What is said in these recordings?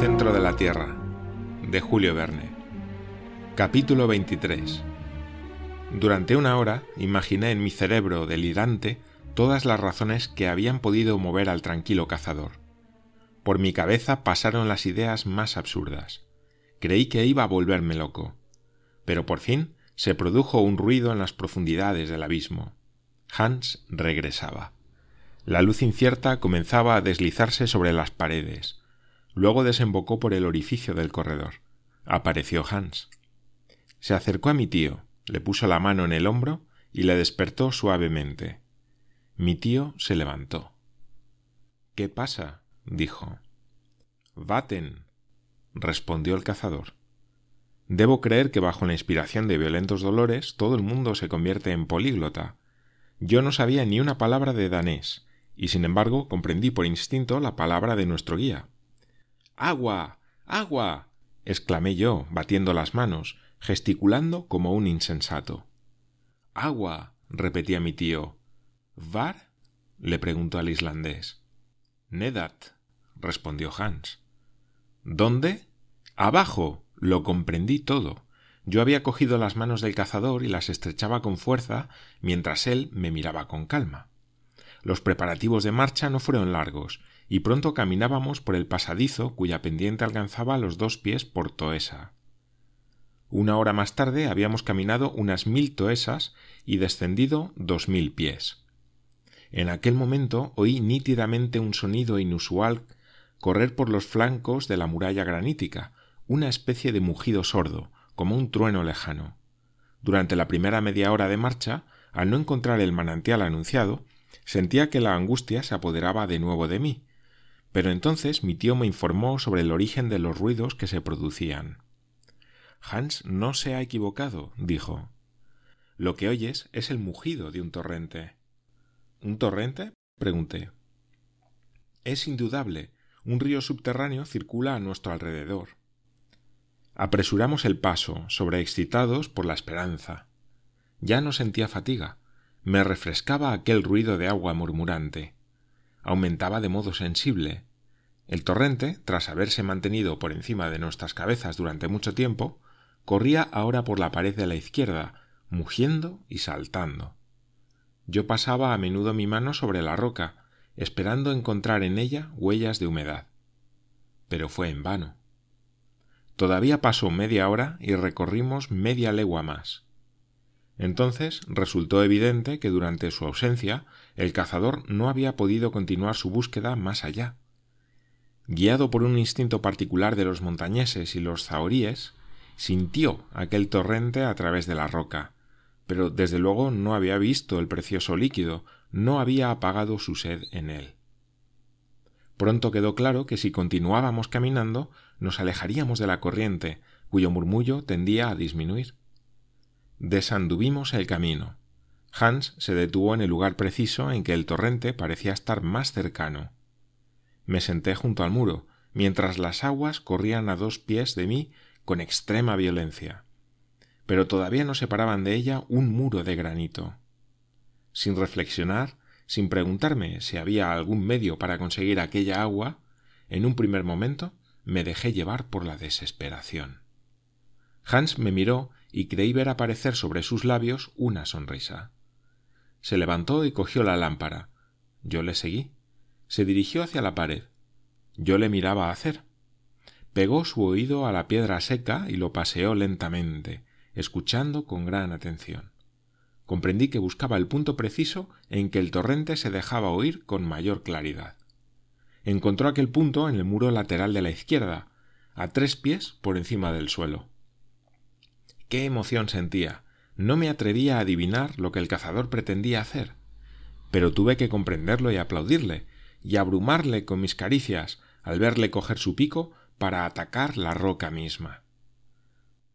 Centro de la Tierra, de Julio Verne. Capítulo 23. Durante una hora imaginé en mi cerebro delirante todas las razones que habían podido mover al tranquilo cazador. Por mi cabeza pasaron las ideas más absurdas. Creí que iba a volverme loco. Pero por fin se produjo un ruido en las profundidades del abismo. Hans regresaba. La luz incierta comenzaba a deslizarse sobre las paredes. Luego desembocó por el orificio del corredor. Apareció Hans. Se acercó a mi tío, le puso la mano en el hombro y le despertó suavemente. Mi tío se levantó. ¿Qué pasa? dijo. Vaten, respondió el cazador. Debo creer que bajo la inspiración de violentos dolores todo el mundo se convierte en políglota. Yo no sabía ni una palabra de danés, y sin embargo comprendí por instinto la palabra de nuestro guía. Agua. agua. exclamé yo, batiendo las manos, gesticulando como un insensato. Agua. repetía mi tío. ¿Var? le preguntó al islandés. Nedat, respondió Hans. ¿Dónde? Abajo. Lo comprendí todo. Yo había cogido las manos del cazador y las estrechaba con fuerza mientras él me miraba con calma. Los preparativos de marcha no fueron largos, y pronto caminábamos por el pasadizo cuya pendiente alcanzaba los dos pies por toesa. Una hora más tarde habíamos caminado unas mil toesas y descendido dos mil pies. En aquel momento oí nítidamente un sonido inusual correr por los flancos de la muralla granítica, una especie de mugido sordo, como un trueno lejano. Durante la primera media hora de marcha, al no encontrar el manantial anunciado, sentía que la angustia se apoderaba de nuevo de mí. Pero entonces mi tío me informó sobre el origen de los ruidos que se producían. Hans no se ha equivocado, dijo. Lo que oyes es el mugido de un torrente. ¿Un torrente? pregunté. Es indudable. Un río subterráneo circula a nuestro alrededor. Apresuramos el paso, sobreexcitados por la esperanza. Ya no sentía fatiga. Me refrescaba aquel ruido de agua murmurante. Aumentaba de modo sensible. El torrente, tras haberse mantenido por encima de nuestras cabezas durante mucho tiempo, corría ahora por la pared de la izquierda, mugiendo y saltando. Yo pasaba a menudo mi mano sobre la roca, esperando encontrar en ella huellas de humedad. Pero fue en vano. Todavía pasó media hora y recorrimos media legua más. Entonces resultó evidente que durante su ausencia el cazador no había podido continuar su búsqueda más allá. Guiado por un instinto particular de los montañeses y los zahoríes, sintió aquel torrente a través de la roca, pero desde luego no había visto el precioso líquido, no había apagado su sed en él. Pronto quedó claro que si continuábamos caminando nos alejaríamos de la corriente, cuyo murmullo tendía a disminuir. Desanduvimos el camino. Hans se detuvo en el lugar preciso en que el torrente parecía estar más cercano. Me senté junto al muro, mientras las aguas corrían a dos pies de mí con extrema violencia. Pero todavía no separaban de ella un muro de granito. Sin reflexionar, sin preguntarme si había algún medio para conseguir aquella agua, en un primer momento me dejé llevar por la desesperación. Hans me miró y creí ver aparecer sobre sus labios una sonrisa. Se levantó y cogió la lámpara. Yo le seguí. Se dirigió hacia la pared. Yo le miraba hacer. Pegó su oído a la piedra seca y lo paseó lentamente, escuchando con gran atención comprendí que buscaba el punto preciso en que el torrente se dejaba oír con mayor claridad. Encontró aquel punto en el muro lateral de la izquierda, a tres pies por encima del suelo. Qué emoción sentía. No me atrevía a adivinar lo que el cazador pretendía hacer. Pero tuve que comprenderlo y aplaudirle, y abrumarle con mis caricias al verle coger su pico para atacar la roca misma.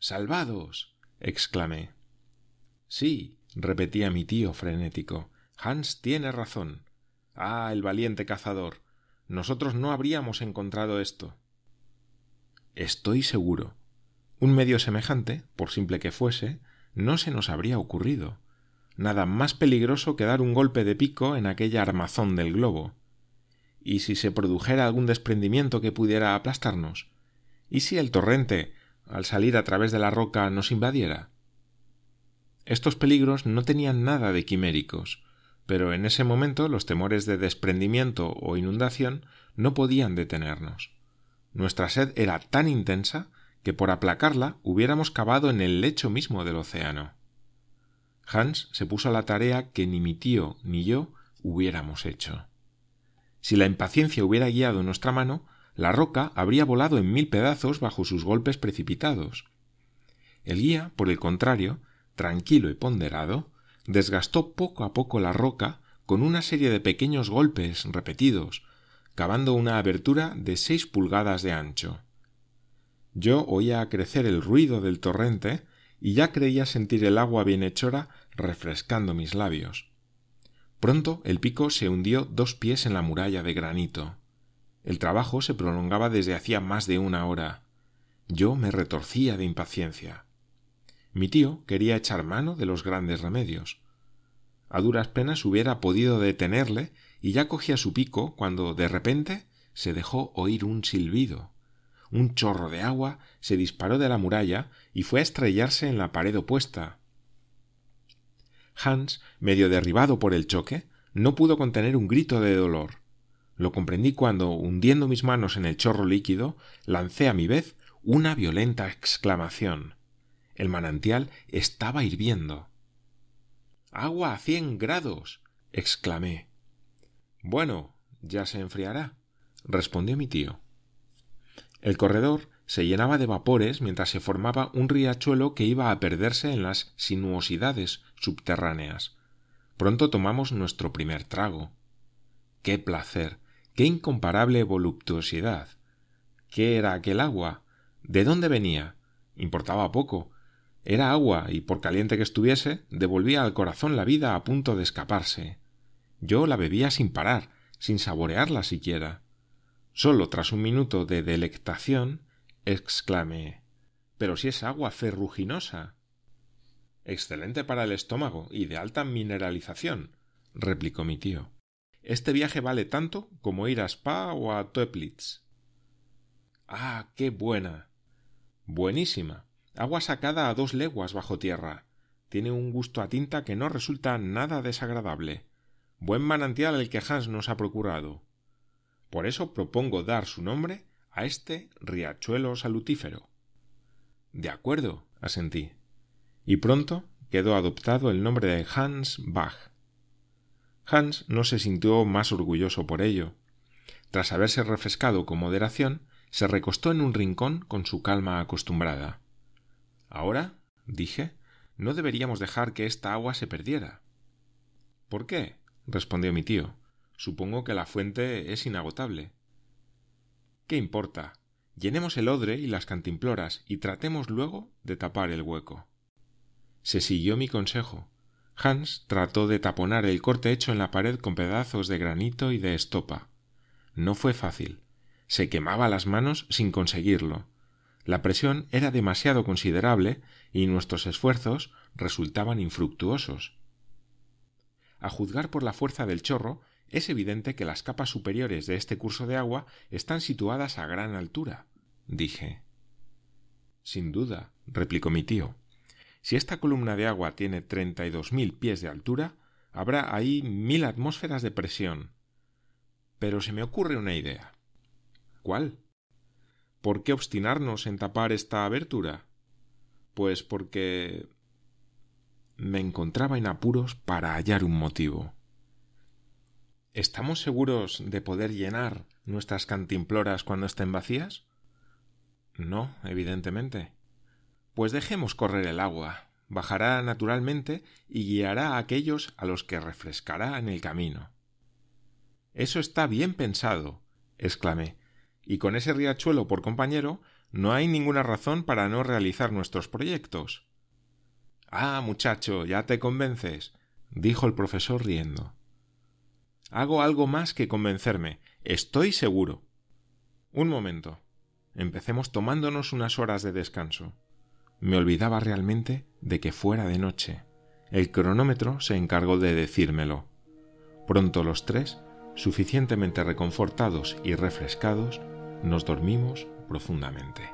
Salvados. exclamé. Sí, repetía mi tío frenético. Hans tiene razón. Ah, el valiente cazador. Nosotros no habríamos encontrado esto. Estoy seguro. Un medio semejante, por simple que fuese, no se nos habría ocurrido. Nada más peligroso que dar un golpe de pico en aquella armazón del globo. ¿Y si se produjera algún desprendimiento que pudiera aplastarnos? ¿Y si el torrente, al salir a través de la roca, nos invadiera? Estos peligros no tenían nada de quiméricos, pero en ese momento los temores de desprendimiento o inundación no podían detenernos. Nuestra sed era tan intensa que por aplacarla hubiéramos cavado en el lecho mismo del océano. Hans se puso a la tarea que ni mi tío ni yo hubiéramos hecho. Si la impaciencia hubiera guiado nuestra mano, la roca habría volado en mil pedazos bajo sus golpes precipitados. El guía, por el contrario, tranquilo y ponderado, desgastó poco a poco la roca con una serie de pequeños golpes repetidos, cavando una abertura de seis pulgadas de ancho. Yo oía crecer el ruido del torrente y ya creía sentir el agua bienhechora refrescando mis labios. Pronto el pico se hundió dos pies en la muralla de granito. El trabajo se prolongaba desde hacía más de una hora. Yo me retorcía de impaciencia. Mi tío quería echar mano de los grandes remedios. A duras penas hubiera podido detenerle y ya cogía su pico cuando de repente se dejó oír un silbido. Un chorro de agua se disparó de la muralla y fue a estrellarse en la pared opuesta. Hans, medio derribado por el choque, no pudo contener un grito de dolor. Lo comprendí cuando, hundiendo mis manos en el chorro líquido, lancé a mi vez una violenta exclamación. El manantial estaba hirviendo. Agua a cien grados. exclamé. Bueno, ya se enfriará, respondió mi tío. El corredor se llenaba de vapores mientras se formaba un riachuelo que iba a perderse en las sinuosidades subterráneas. Pronto tomamos nuestro primer trago. ¡Qué placer! ¡Qué incomparable voluptuosidad! ¿Qué era aquel agua? ¿De dónde venía? Importaba poco. Era agua y por caliente que estuviese, devolvía al corazón la vida a punto de escaparse. Yo la bebía sin parar, sin saborearla siquiera. Solo tras un minuto de delectación, exclamé Pero si es agua ferruginosa. Excelente para el estómago y de alta mineralización, replicó mi tío. Este viaje vale tanto como ir a Spa o a Toeplitz. Ah, qué buena. Buenísima. Agua sacada a dos leguas bajo tierra. Tiene un gusto a tinta que no resulta nada desagradable. Buen manantial el que Hans nos ha procurado. Por eso propongo dar su nombre a este riachuelo salutífero. De acuerdo, asentí. Y pronto quedó adoptado el nombre de Hans Bach. Hans no se sintió más orgulloso por ello. Tras haberse refrescado con moderación, se recostó en un rincón con su calma acostumbrada. Ahora, dije, no deberíamos dejar que esta agua se perdiera. ¿Por qué? respondió mi tío. Supongo que la fuente es inagotable. ¿Qué importa? Llenemos el odre y las cantimploras y tratemos luego de tapar el hueco. Se siguió mi consejo. Hans trató de taponar el corte hecho en la pared con pedazos de granito y de estopa. No fue fácil. Se quemaba las manos sin conseguirlo. La presión era demasiado considerable y nuestros esfuerzos resultaban infructuosos. A juzgar por la fuerza del chorro, es evidente que las capas superiores de este curso de agua están situadas a gran altura, dije. Sin duda, replicó mi tío. Si esta columna de agua tiene treinta y dos mil pies de altura, habrá ahí mil atmósferas de presión. Pero se me ocurre una idea. ¿Cuál? ¿Por qué obstinarnos en tapar esta abertura? Pues porque me encontraba en apuros para hallar un motivo. ¿Estamos seguros de poder llenar nuestras cantimploras cuando estén vacías? No, evidentemente. Pues dejemos correr el agua. Bajará naturalmente y guiará a aquellos a los que refrescará en el camino. Eso está bien pensado, exclamé, y con ese riachuelo por compañero no hay ninguna razón para no realizar nuestros proyectos. Ah, muchacho, ya te convences, dijo el profesor riendo. Hago algo más que convencerme. Estoy seguro. Un momento. Empecemos tomándonos unas horas de descanso. Me olvidaba realmente de que fuera de noche. El cronómetro se encargó de decírmelo. Pronto los tres Suficientemente reconfortados y refrescados, nos dormimos profundamente.